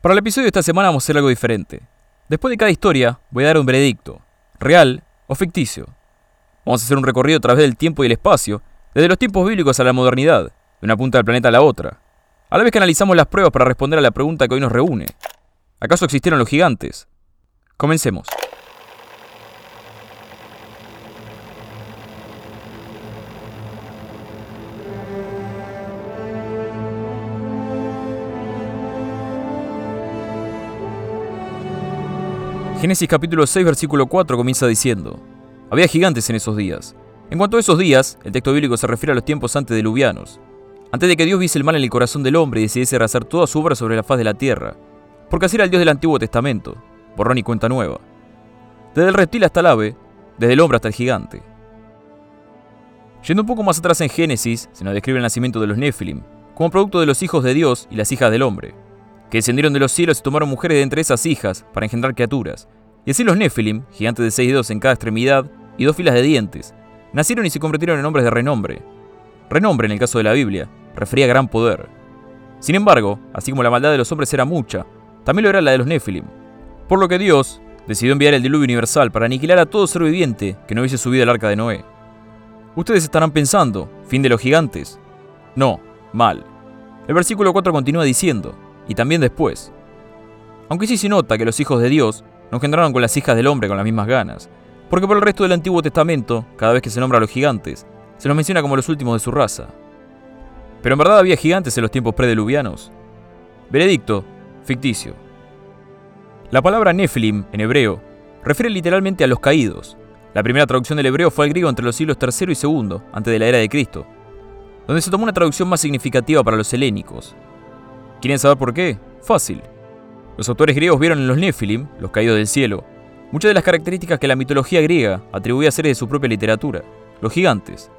Para el episodio de esta semana vamos a hacer algo diferente. Después de cada historia voy a dar un veredicto, real o ficticio. Vamos a hacer un recorrido a través del tiempo y el espacio, desde los tiempos bíblicos a la modernidad, de una punta del planeta a la otra, a la vez que analizamos las pruebas para responder a la pregunta que hoy nos reúne. ¿Acaso existieron los gigantes? Comencemos. Génesis capítulo 6 versículo 4 comienza diciendo, Había gigantes en esos días. En cuanto a esos días, el texto bíblico se refiere a los tiempos antediluvianos, antes de que Dios viese el mal en el corazón del hombre y decidiese arrasar toda su obra sobre la faz de la tierra, porque así era el Dios del Antiguo Testamento, borrón y cuenta nueva. Desde el reptil hasta el ave, desde el hombre hasta el gigante. Yendo un poco más atrás en Génesis, se nos describe el nacimiento de los Nephilim, como producto de los hijos de Dios y las hijas del hombre que descendieron de los cielos y tomaron mujeres de entre esas hijas para engendrar criaturas. Y así los Nephilim, gigantes de seis dedos en cada extremidad y dos filas de dientes, nacieron y se convirtieron en hombres de renombre. Renombre, en el caso de la Biblia, refería a gran poder. Sin embargo, así como la maldad de los hombres era mucha, también lo era la de los Nephilim. Por lo que Dios decidió enviar el diluvio universal para aniquilar a todo ser viviente que no hubiese subido al arca de Noé. Ustedes estarán pensando, fin de los gigantes. No, mal. El versículo 4 continúa diciendo, y también después. Aunque sí se nota que los hijos de Dios no engendraron con las hijas del hombre con las mismas ganas, porque por el resto del Antiguo Testamento, cada vez que se nombra a los gigantes, se los menciona como los últimos de su raza. Pero en verdad había gigantes en los tiempos prediluvianos. Veredicto, ficticio. La palabra Nephilim, en hebreo, refiere literalmente a los caídos. La primera traducción del hebreo fue al griego entre los siglos III y II, antes de la era de Cristo, donde se tomó una traducción más significativa para los helénicos, ¿Quieren saber por qué? Fácil. Los autores griegos vieron en los Nephilim, los caídos del cielo, muchas de las características que la mitología griega atribuía a seres de su propia literatura, los gigantes.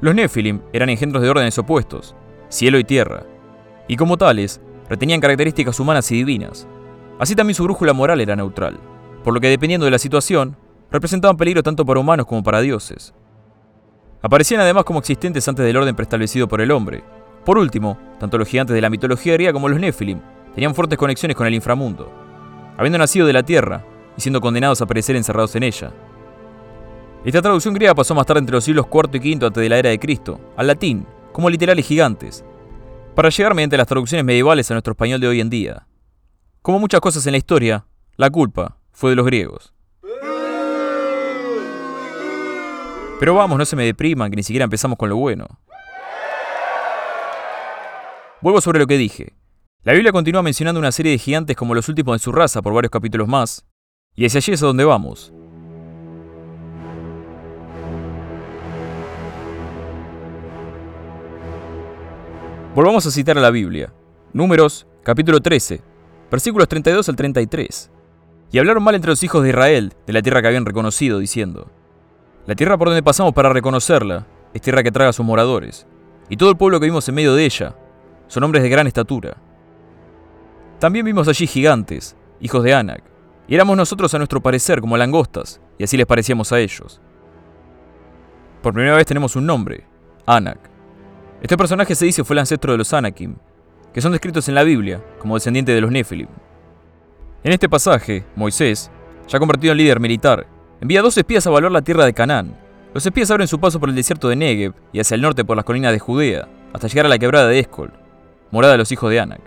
Los Nephilim eran engendros de órdenes opuestos, cielo y tierra, y como tales, retenían características humanas y divinas. Así también su brújula moral era neutral, por lo que dependiendo de la situación, representaban peligro tanto para humanos como para dioses. Aparecían además como existentes antes del orden preestablecido por el hombre, por último, tanto los gigantes de la mitología griega como los Nephilim tenían fuertes conexiones con el inframundo, habiendo nacido de la tierra y siendo condenados a perecer encerrados en ella. Esta traducción griega pasó más tarde entre los siglos IV y V antes de la era de Cristo, al latín, como literales gigantes, para llegar mediante las traducciones medievales a nuestro español de hoy en día. Como muchas cosas en la historia, la culpa fue de los griegos. Pero vamos, no se me depriman, que ni siquiera empezamos con lo bueno. Vuelvo sobre lo que dije. La Biblia continúa mencionando una serie de gigantes como los últimos de su raza por varios capítulos más, y hacia allí es a donde vamos. Volvamos a citar a la Biblia. Números, capítulo 13, versículos 32 al 33. Y hablaron mal entre los hijos de Israel de la tierra que habían reconocido, diciendo, La tierra por donde pasamos para reconocerla es tierra que traga a sus moradores, y todo el pueblo que vimos en medio de ella son hombres de gran estatura. También vimos allí gigantes, hijos de Anak, y éramos nosotros a nuestro parecer como langostas, y así les parecíamos a ellos. Por primera vez tenemos un nombre, Anak. Este personaje se dice fue el ancestro de los Anakim, que son descritos en la Biblia como descendiente de los Nephilim. En este pasaje, Moisés, ya convertido en líder militar, envía dos espías a evaluar la tierra de Canaán. Los espías abren su paso por el desierto de Negev y hacia el norte por las colinas de Judea, hasta llegar a la quebrada de Escol, morada de los hijos de Anak.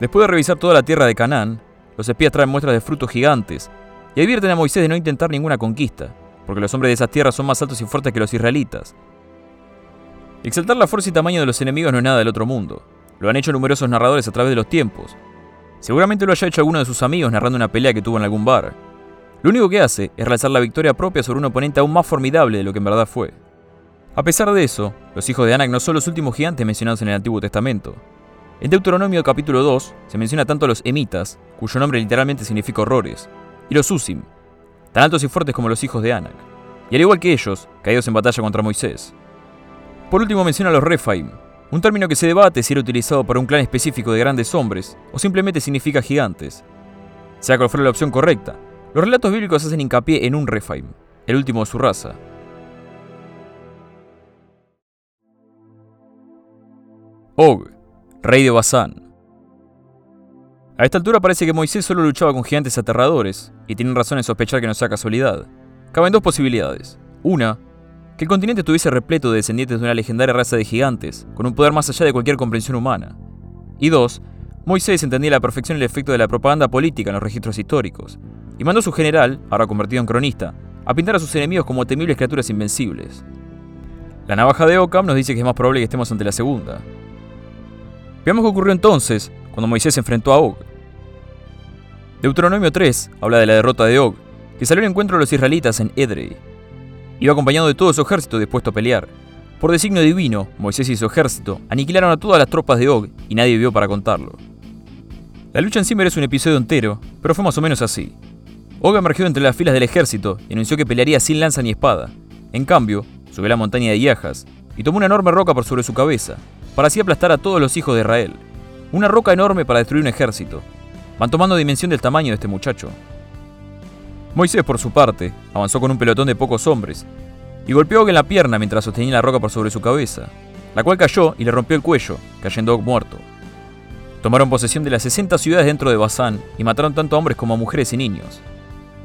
Después de revisar toda la tierra de Canaán, los espías traen muestras de frutos gigantes y advierten a Moisés de no intentar ninguna conquista, porque los hombres de esas tierras son más altos y fuertes que los israelitas. Exaltar la fuerza y tamaño de los enemigos no es nada del otro mundo. Lo han hecho numerosos narradores a través de los tiempos. Seguramente lo haya hecho alguno de sus amigos narrando una pelea que tuvo en algún bar. Lo único que hace es realizar la victoria propia sobre un oponente aún más formidable de lo que en verdad fue. A pesar de eso, los hijos de Anak no son los últimos gigantes mencionados en el Antiguo Testamento. En Deuteronomio capítulo 2 se menciona tanto a los emitas, cuyo nombre literalmente significa horrores, y los usim, tan altos y fuertes como los hijos de Anak, y al igual que ellos, caídos en batalla contra Moisés. Por último menciona a los Rephaim, un término que se debate si era utilizado para un clan específico de grandes hombres o simplemente significa gigantes. Sea cual fuera la opción correcta, los relatos bíblicos hacen hincapié en un Rephaim, el último de su raza, Og, rey de Basán. A esta altura parece que Moisés solo luchaba con gigantes aterradores, y tienen razón en sospechar que no sea casualidad. Caben dos posibilidades. Una, que el continente estuviese repleto de descendientes de una legendaria raza de gigantes, con un poder más allá de cualquier comprensión humana. Y dos, Moisés entendía a la perfección el efecto de la propaganda política en los registros históricos, y mandó a su general, ahora convertido en cronista, a pintar a sus enemigos como temibles criaturas invencibles. La navaja de Ockham nos dice que es más probable que estemos ante la segunda. Veamos qué ocurrió entonces cuando Moisés se enfrentó a Og. Deuteronomio 3 habla de la derrota de Og, que salió en encuentro de los israelitas en Edrei. Iba acompañado de todo su ejército dispuesto a pelear. Por designio divino, Moisés y su ejército aniquilaron a todas las tropas de Og y nadie vio para contarlo. La lucha en sí merece un episodio entero, pero fue más o menos así. Og emergió entre las filas del ejército y anunció que pelearía sin lanza ni espada. En cambio, subió la montaña de Yajas y tomó una enorme roca por sobre su cabeza, para así aplastar a todos los hijos de Israel. Una roca enorme para destruir un ejército. Van tomando dimensión del tamaño de este muchacho. Moisés, por su parte, avanzó con un pelotón de pocos hombres y golpeó a Og en la pierna mientras sostenía la roca por sobre su cabeza, la cual cayó y le rompió el cuello, cayendo muerto. Tomaron posesión de las 60 ciudades dentro de Basán y mataron tanto a hombres como a mujeres y niños.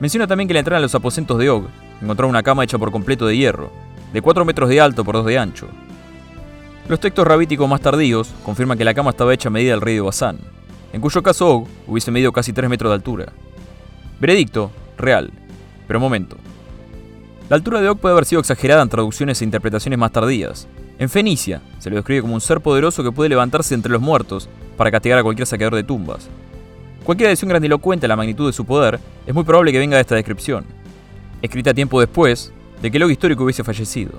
Menciona también que al entrar a los aposentos de Og, encontraron una cama hecha por completo de hierro, de 4 metros de alto por 2 de ancho. Los textos rabíticos más tardíos confirman que la cama estaba hecha a medida del rey de Basán, en cuyo caso Og hubiese medido casi 3 metros de altura. Veredicto, real. Pero momento. La altura de Og puede haber sido exagerada en traducciones e interpretaciones más tardías. En Fenicia se lo describe como un ser poderoso que puede levantarse entre los muertos para castigar a cualquier saqueador de tumbas. Cualquier adición grandilocuente a la magnitud de su poder es muy probable que venga de esta descripción, escrita tiempo después de que el Og histórico hubiese fallecido.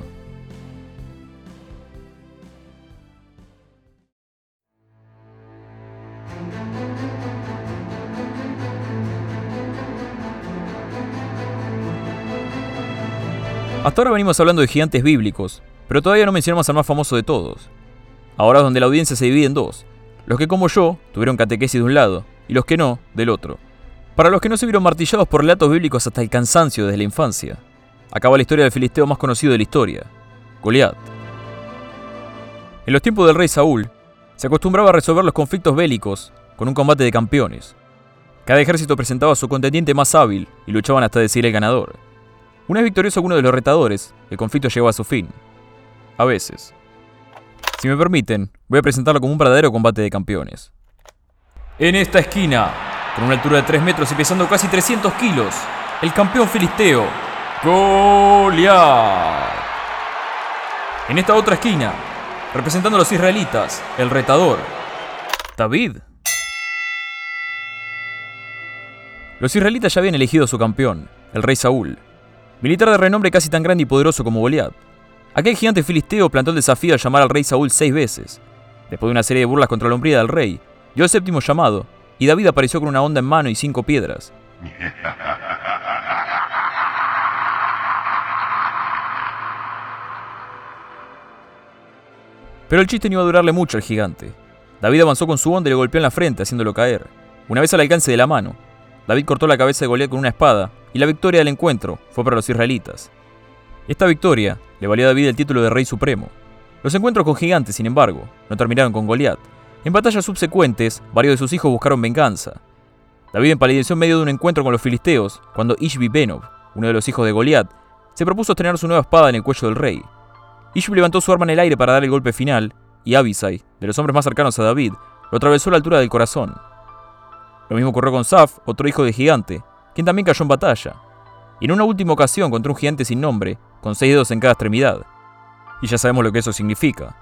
Hasta ahora venimos hablando de gigantes bíblicos, pero todavía no mencionamos al más famoso de todos. Ahora es donde la audiencia se divide en dos. Los que como yo tuvieron catequesis de un lado y los que no, del otro. Para los que no se vieron martillados por relatos bíblicos hasta el cansancio desde la infancia, acaba la historia del filisteo más conocido de la historia, Goliat. En los tiempos del rey Saúl, se acostumbraba a resolver los conflictos bélicos con un combate de campeones. Cada ejército presentaba a su contendiente más hábil y luchaban hasta decir el ganador. Una vez victorioso alguno de los retadores, el conflicto llegó a su fin. A veces. Si me permiten, voy a presentarlo como un verdadero combate de campeones. En esta esquina, con una altura de 3 metros y pesando casi 300 kilos, el campeón filisteo, Goliat. En esta otra esquina, representando a los israelitas, el retador, David. Los israelitas ya habían elegido su campeón, el rey Saúl, militar de renombre casi tan grande y poderoso como Goliat. Aquel gigante filisteo plantó el desafío de llamar al rey Saúl seis veces. Después de una serie de burlas contra la hombría del rey, dio el séptimo llamado, y David apareció con una onda en mano y cinco piedras. Pero el chiste no iba a durarle mucho al gigante. David avanzó con su onda y le golpeó en la frente, haciéndolo caer. Una vez al alcance de la mano, David cortó la cabeza de Goliat con una espada, y la victoria del encuentro fue para los israelitas. Esta victoria le valió a David el título de Rey Supremo. Los encuentros con gigantes, sin embargo, no terminaron con Goliat. En batallas subsecuentes, varios de sus hijos buscaron venganza. David empalideció en medio de un encuentro con los filisteos, cuando Ishbi Benob, uno de los hijos de Goliat, se propuso estrenar su nueva espada en el cuello del rey. Ishbi levantó su arma en el aire para dar el golpe final, y Abisai, de los hombres más cercanos a David, lo atravesó a la altura del corazón. Lo mismo ocurrió con Saf, otro hijo de gigante, quien también cayó en batalla, y en una última ocasión contra un gigante sin nombre, con seis dedos en cada extremidad. Y ya sabemos lo que eso significa.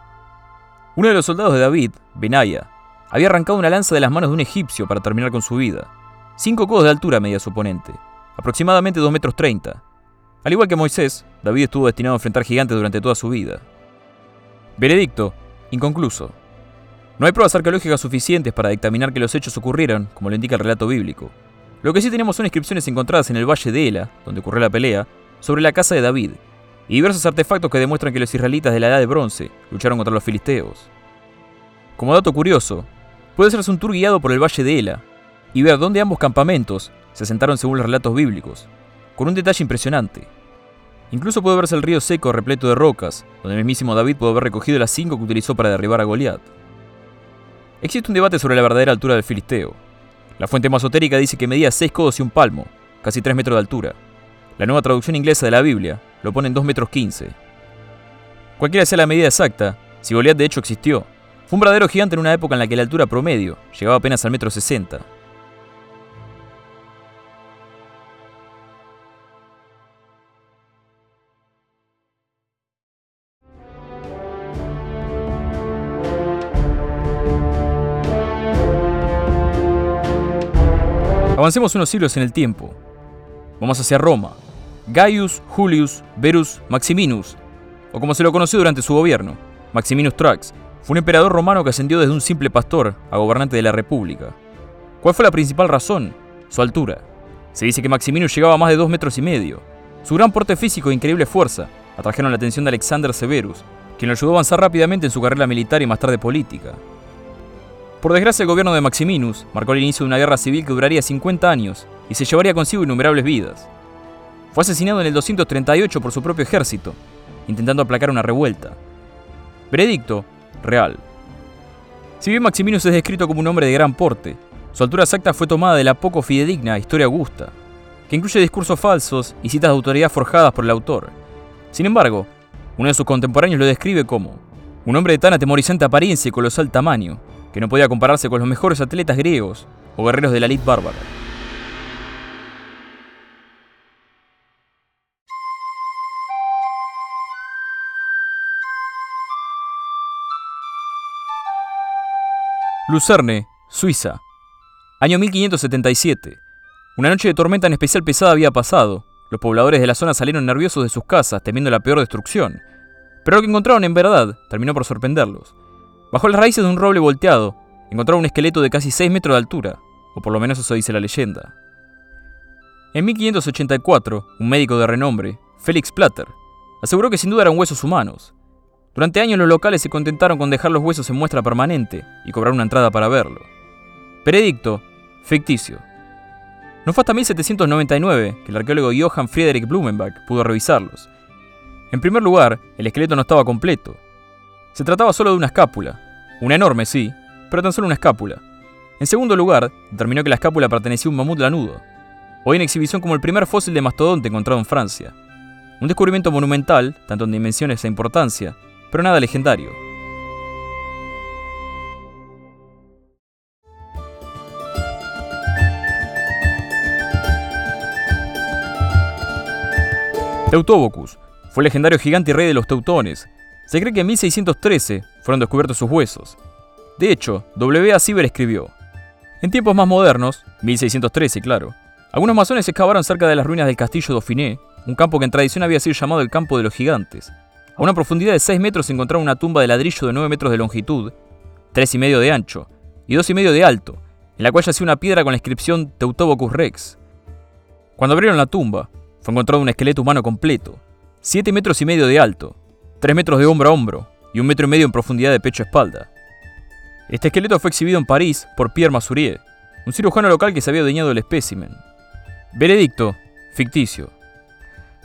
Uno de los soldados de David, Benaya, había arrancado una lanza de las manos de un egipcio para terminar con su vida. Cinco codos de altura medía su oponente, aproximadamente 2 metros 30. Al igual que Moisés, David estuvo destinado a enfrentar gigantes durante toda su vida. Veredicto, inconcluso. No hay pruebas arqueológicas suficientes para dictaminar que los hechos ocurrieron, como lo indica el relato bíblico. Lo que sí tenemos son inscripciones encontradas en el Valle de Ela, donde ocurrió la pelea, sobre la casa de David, y diversos artefactos que demuestran que los israelitas de la Edad de Bronce lucharon contra los filisteos. Como dato curioso, puede hacerse un tour guiado por el Valle de Ela y ver dónde ambos campamentos se asentaron según los relatos bíblicos, con un detalle impresionante. Incluso puede verse el río seco repleto de rocas, donde el mismísimo David pudo haber recogido las cinco que utilizó para derribar a Goliat. Existe un debate sobre la verdadera altura del filisteo, La fuente masotérica dice que medía 6 codos y un palmo, casi 3 metros de altura. La nueva traducción inglesa de la Biblia lo pone en 2 metros 15. Cualquiera sea la medida exacta, si Goliat de hecho existió, fue un verdadero gigante en una época en la que la altura promedio llegaba apenas al metro 60. Avancemos unos siglos en el tiempo. Vamos hacia Roma. Gaius Julius Verus Maximinus, o como se lo conoció durante su gobierno, Maximinus Trax, fue un emperador romano que ascendió desde un simple pastor a gobernante de la República. ¿Cuál fue la principal razón? Su altura. Se dice que Maximinus llegaba a más de dos metros y medio. Su gran porte físico e increíble fuerza atrajeron la atención de Alexander Severus, quien lo ayudó a avanzar rápidamente en su carrera militar y más tarde política. Por desgracia, el gobierno de Maximinus marcó el inicio de una guerra civil que duraría 50 años y se llevaría consigo innumerables vidas. Fue asesinado en el 238 por su propio ejército, intentando aplacar una revuelta. Veredicto, real. Si bien Maximinus es descrito como un hombre de gran porte, su altura exacta fue tomada de la poco fidedigna Historia Augusta, que incluye discursos falsos y citas de autoridad forjadas por el autor. Sin embargo, uno de sus contemporáneos lo describe como un hombre de tan atemorizante apariencia y colosal tamaño, que no podía compararse con los mejores atletas griegos o guerreros de la elite bárbara. Lucerne, Suiza. Año 1577. Una noche de tormenta en especial pesada había pasado. Los pobladores de la zona salieron nerviosos de sus casas, temiendo la peor destrucción. Pero lo que encontraron en verdad terminó por sorprenderlos. Bajo las raíces de un roble volteado, encontraron un esqueleto de casi 6 metros de altura, o por lo menos eso dice la leyenda. En 1584, un médico de renombre, Felix Platter, aseguró que sin duda eran huesos humanos. Durante años los locales se contentaron con dejar los huesos en muestra permanente y cobrar una entrada para verlo. Predicto, ficticio. No fue hasta 1799 que el arqueólogo Johann Friedrich Blumenbach pudo revisarlos. En primer lugar, el esqueleto no estaba completo, se trataba solo de una escápula, una enorme sí, pero tan solo una escápula. En segundo lugar, determinó que la escápula pertenecía a un mamut lanudo, hoy en exhibición como el primer fósil de mastodonte encontrado en Francia. Un descubrimiento monumental, tanto en dimensiones e importancia, pero nada legendario. Teutobocus fue el legendario gigante y rey de los teutones, se cree que en 1613 fueron descubiertos sus huesos. De hecho, W.A. Sieber escribió, en tiempos más modernos, 1613 claro, algunos masones excavaron cerca de las ruinas del castillo Dauphiné, un campo que en tradición había sido llamado el campo de los gigantes. A una profundidad de 6 metros encontraron una tumba de ladrillo de 9 metros de longitud, 3 y medio de ancho y 2 y medio de alto, en la cual yacía una piedra con la inscripción Teutobocus Rex. Cuando abrieron la tumba, fue encontrado un esqueleto humano completo, 7 metros y medio de alto, 3 metros de hombro a hombro y un metro y medio en profundidad de pecho a espalda. Este esqueleto fue exhibido en París por Pierre Masurier, un cirujano local que se había adueñado del espécimen. Veredicto, ficticio.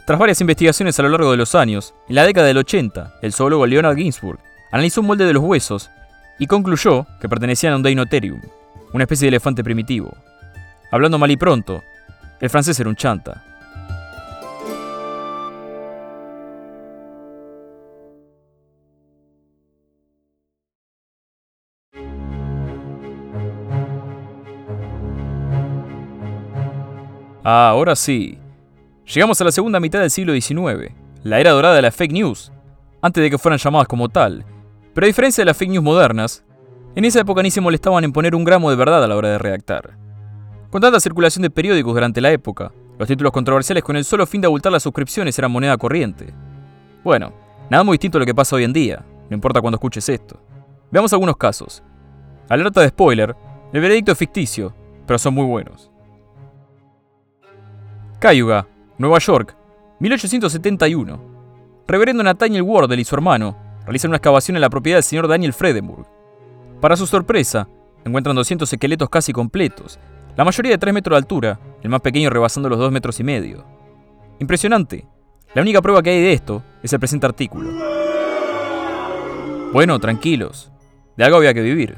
Tras varias investigaciones a lo largo de los años, en la década del 80, el zoólogo Leonard Ginsburg analizó un molde de los huesos y concluyó que pertenecían a un Deinotherium, una especie de elefante primitivo. Hablando mal y pronto, el francés era un chanta. Ahora sí. Llegamos a la segunda mitad del siglo XIX, la era dorada de la fake news, antes de que fueran llamadas como tal. Pero a diferencia de las fake news modernas, en esa época ni se molestaban en poner un gramo de verdad a la hora de redactar. Con tanta circulación de periódicos durante la época, los títulos controversiales con el solo fin de abultar las suscripciones eran moneda corriente. Bueno, nada muy distinto a lo que pasa hoy en día, no importa cuando escuches esto. Veamos algunos casos. Alerta de spoiler, el veredicto es ficticio, pero son muy buenos. Cayuga, Nueva York, 1871. Reverendo Nathaniel Wardle y su hermano realizan una excavación en la propiedad del señor Daniel Fredenburg. Para su sorpresa, encuentran 200 esqueletos casi completos, la mayoría de 3 metros de altura, el más pequeño rebasando los 2 metros y medio. Impresionante. La única prueba que hay de esto es el presente artículo. Bueno, tranquilos. De algo había que vivir.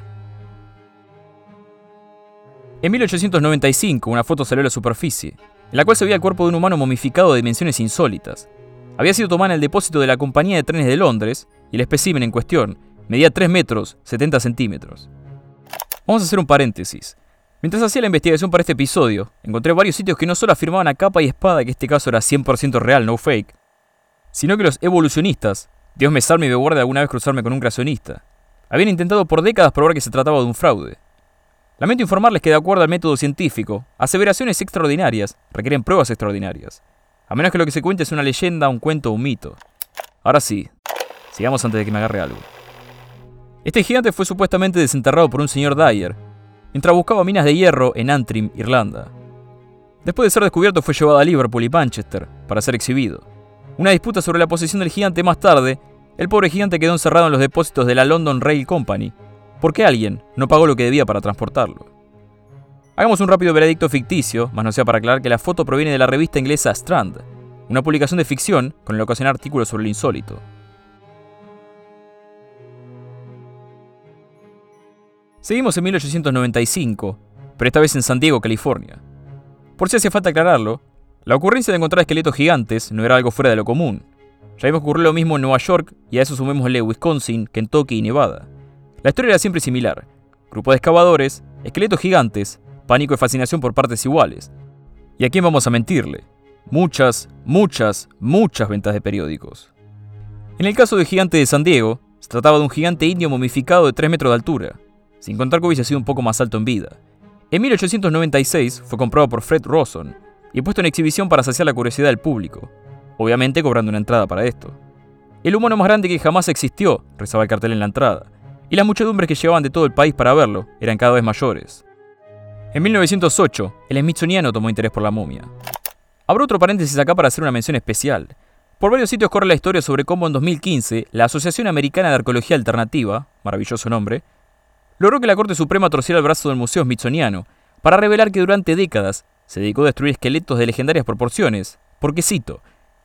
En 1895 una foto salió a la superficie, en la cual se veía el cuerpo de un humano momificado de dimensiones insólitas. Había sido tomada en el depósito de la compañía de trenes de Londres y el espécimen en cuestión medía 3 metros 70 centímetros. Vamos a hacer un paréntesis. Mientras hacía la investigación para este episodio, encontré varios sitios que no solo afirmaban a capa y espada que este caso era 100% real, no fake, sino que los evolucionistas, Dios me salme y me guarde alguna vez cruzarme con un creacionista, habían intentado por décadas probar que se trataba de un fraude. Lamento informarles que de acuerdo al método científico, aseveraciones extraordinarias requieren pruebas extraordinarias, a menos que lo que se cuente es una leyenda, un cuento o un mito. Ahora sí, sigamos antes de que me agarre algo. Este gigante fue supuestamente desenterrado por un señor Dyer, mientras buscaba minas de hierro en Antrim, Irlanda. Después de ser descubierto fue llevado a Liverpool y Manchester para ser exhibido. Una disputa sobre la posición del gigante más tarde, el pobre gigante quedó encerrado en los depósitos de la London Rail Company, porque alguien no pagó lo que debía para transportarlo. Hagamos un rápido veredicto ficticio, más no sea para aclarar que la foto proviene de la revista inglesa Strand, una publicación de ficción con el ocasional artículo sobre lo insólito. Seguimos en 1895, pero esta vez en San Diego, California. Por si hace falta aclararlo, la ocurrencia de encontrar esqueletos gigantes no era algo fuera de lo común. Ya vimos que ocurrió lo mismo en Nueva York y a eso sumémosle Wisconsin, Kentucky y Nevada. La historia era siempre similar. Grupo de excavadores, esqueletos gigantes, pánico y fascinación por partes iguales. ¿Y a quién vamos a mentirle? Muchas, muchas, muchas ventas de periódicos. En el caso del gigante de San Diego, se trataba de un gigante indio momificado de 3 metros de altura, sin contar que hubiese sido un poco más alto en vida. En 1896 fue comprado por Fred Rawson y puesto en exhibición para saciar la curiosidad del público, obviamente cobrando una entrada para esto. El humano más grande que jamás existió, rezaba el cartel en la entrada, y las muchedumbres que llevaban de todo el país para verlo eran cada vez mayores. En 1908, el Smithsoniano tomó interés por la momia. Abro otro paréntesis acá para hacer una mención especial. Por varios sitios corre la historia sobre cómo en 2015 la Asociación Americana de Arqueología Alternativa, maravilloso nombre, logró que la Corte Suprema torciera el brazo del Museo Smithsoniano para revelar que durante décadas se dedicó a destruir esqueletos de legendarias proporciones, porque cito,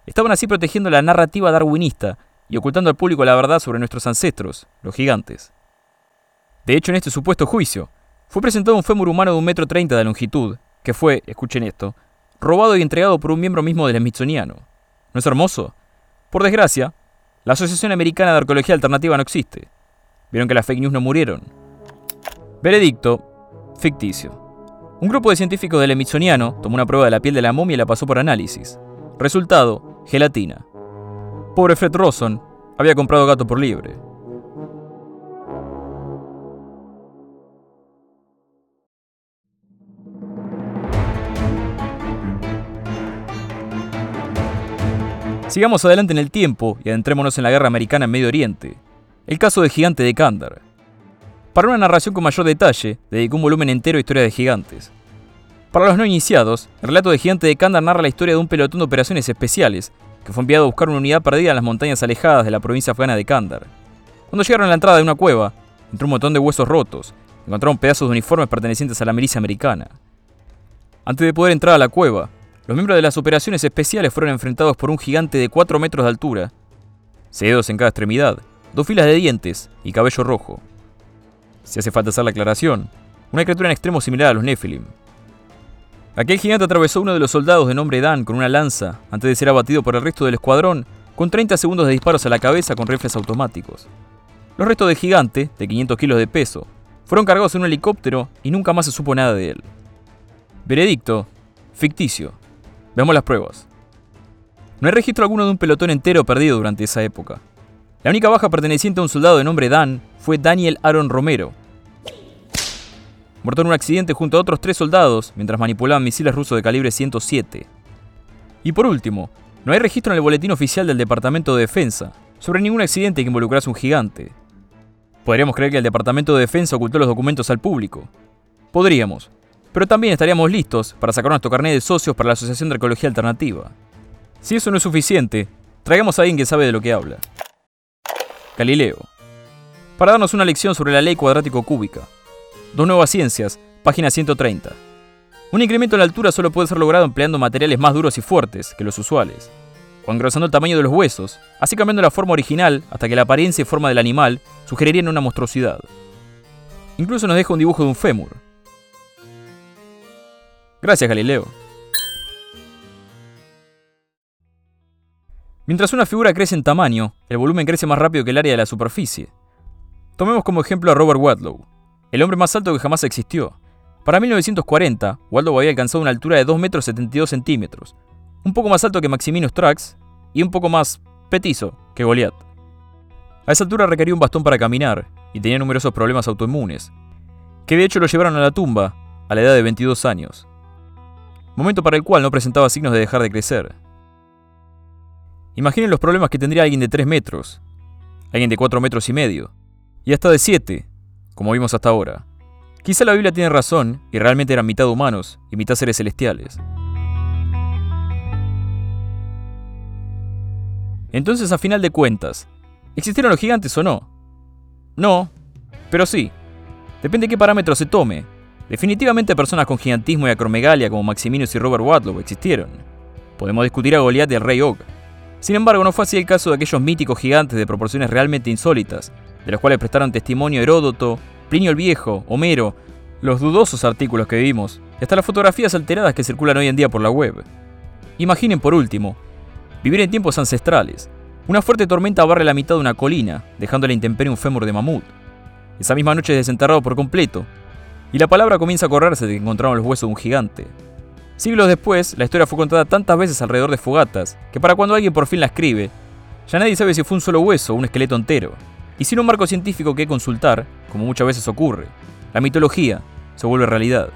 estaban así protegiendo la narrativa darwinista y ocultando al público la verdad sobre nuestros ancestros, los gigantes. De hecho, en este supuesto juicio, fue presentado un fémur humano de un metro treinta de longitud, que fue, escuchen esto, robado y entregado por un miembro mismo del Smithsoniano. ¿No es hermoso? Por desgracia, la Asociación Americana de Arqueología Alternativa no existe. Vieron que las fake news no murieron. Veredicto, ficticio. Un grupo de científicos del Smithsoniano tomó una prueba de la piel de la momia y la pasó por análisis. Resultado, gelatina. Pobre Fred Rawson, había comprado gato por libre. Sigamos adelante en el tiempo y adentrémonos en la guerra americana en Medio Oriente. El caso del gigante de Kandar. Para una narración con mayor detalle, dedicó un volumen entero a historia de gigantes. Para los no iniciados, el relato de Gigante de Kandar narra la historia de un pelotón de operaciones especiales que fue enviado a buscar una unidad perdida en las montañas alejadas de la provincia afgana de Kandar. Cuando llegaron a la entrada de una cueva, entre un montón de huesos rotos, encontraron pedazos de uniformes pertenecientes a la milicia americana. Antes de poder entrar a la cueva, los miembros de las operaciones especiales fueron enfrentados por un gigante de 4 metros de altura, cedos en cada extremidad, dos filas de dientes y cabello rojo. Si hace falta hacer la aclaración, una criatura en extremo similar a los Nephilim. Aquel gigante atravesó uno de los soldados de nombre Dan con una lanza, antes de ser abatido por el resto del escuadrón, con 30 segundos de disparos a la cabeza con rifles automáticos. Los restos del gigante, de 500 kilos de peso, fueron cargados en un helicóptero y nunca más se supo nada de él. Veredicto, ficticio. Veamos las pruebas. No hay registro alguno de un pelotón entero perdido durante esa época. La única baja perteneciente a un soldado de nombre Dan fue Daniel Aaron Romero, muerto en un accidente junto a otros tres soldados mientras manipulaban misiles rusos de calibre 107. Y por último, no hay registro en el boletín oficial del Departamento de Defensa sobre ningún accidente que involucrase un gigante. Podríamos creer que el Departamento de Defensa ocultó los documentos al público. Podríamos, pero también estaríamos listos para sacar nuestro carnet de socios para la Asociación de Arqueología Alternativa. Si eso no es suficiente, traigamos a alguien que sabe de lo que habla. Galileo. Para darnos una lección sobre la ley cuadrático cúbica. Dos nuevas ciencias, página 130. Un incremento en la altura solo puede ser logrado empleando materiales más duros y fuertes que los usuales, o engrosando el tamaño de los huesos, así cambiando la forma original hasta que la apariencia y forma del animal sugerirían una monstruosidad. Incluso nos deja un dibujo de un fémur. Gracias, Galileo. Mientras una figura crece en tamaño, el volumen crece más rápido que el área de la superficie. Tomemos como ejemplo a Robert Wadlow, el hombre más alto que jamás existió. Para 1940, Wadlow había alcanzado una altura de 2 metros 72 centímetros, un poco más alto que Maximino Strax y un poco más petizo que Goliath. A esa altura requería un bastón para caminar y tenía numerosos problemas autoinmunes, que de hecho lo llevaron a la tumba a la edad de 22 años, momento para el cual no presentaba signos de dejar de crecer. Imaginen los problemas que tendría alguien de 3 metros, alguien de 4 metros y medio, y hasta de 7, como vimos hasta ahora. Quizá la Biblia tiene razón y realmente eran mitad humanos y mitad seres celestiales. Entonces, a final de cuentas, ¿existieron los gigantes o no? No, pero sí. Depende de qué parámetros se tome. Definitivamente personas con gigantismo y acromegalia como Maximinius y Robert Wadlow existieron. Podemos discutir a Goliath y al rey Og, sin embargo, no fue así el caso de aquellos míticos gigantes de proporciones realmente insólitas, de los cuales prestaron testimonio Heródoto, Plinio el Viejo, Homero, los dudosos artículos que vimos, y hasta las fotografías alteradas que circulan hoy en día por la web. Imaginen por último, vivir en tiempos ancestrales. Una fuerte tormenta barre la mitad de una colina, dejando la intemperie un fémur de mamut. Esa misma noche es desenterrado por completo, y la palabra comienza a correrse de que encontraron los huesos de un gigante. Siglos después, la historia fue contada tantas veces alrededor de fogatas que para cuando alguien por fin la escribe, ya nadie sabe si fue un solo hueso o un esqueleto entero. Y sin un marco científico que consultar, como muchas veces ocurre, la mitología se vuelve realidad.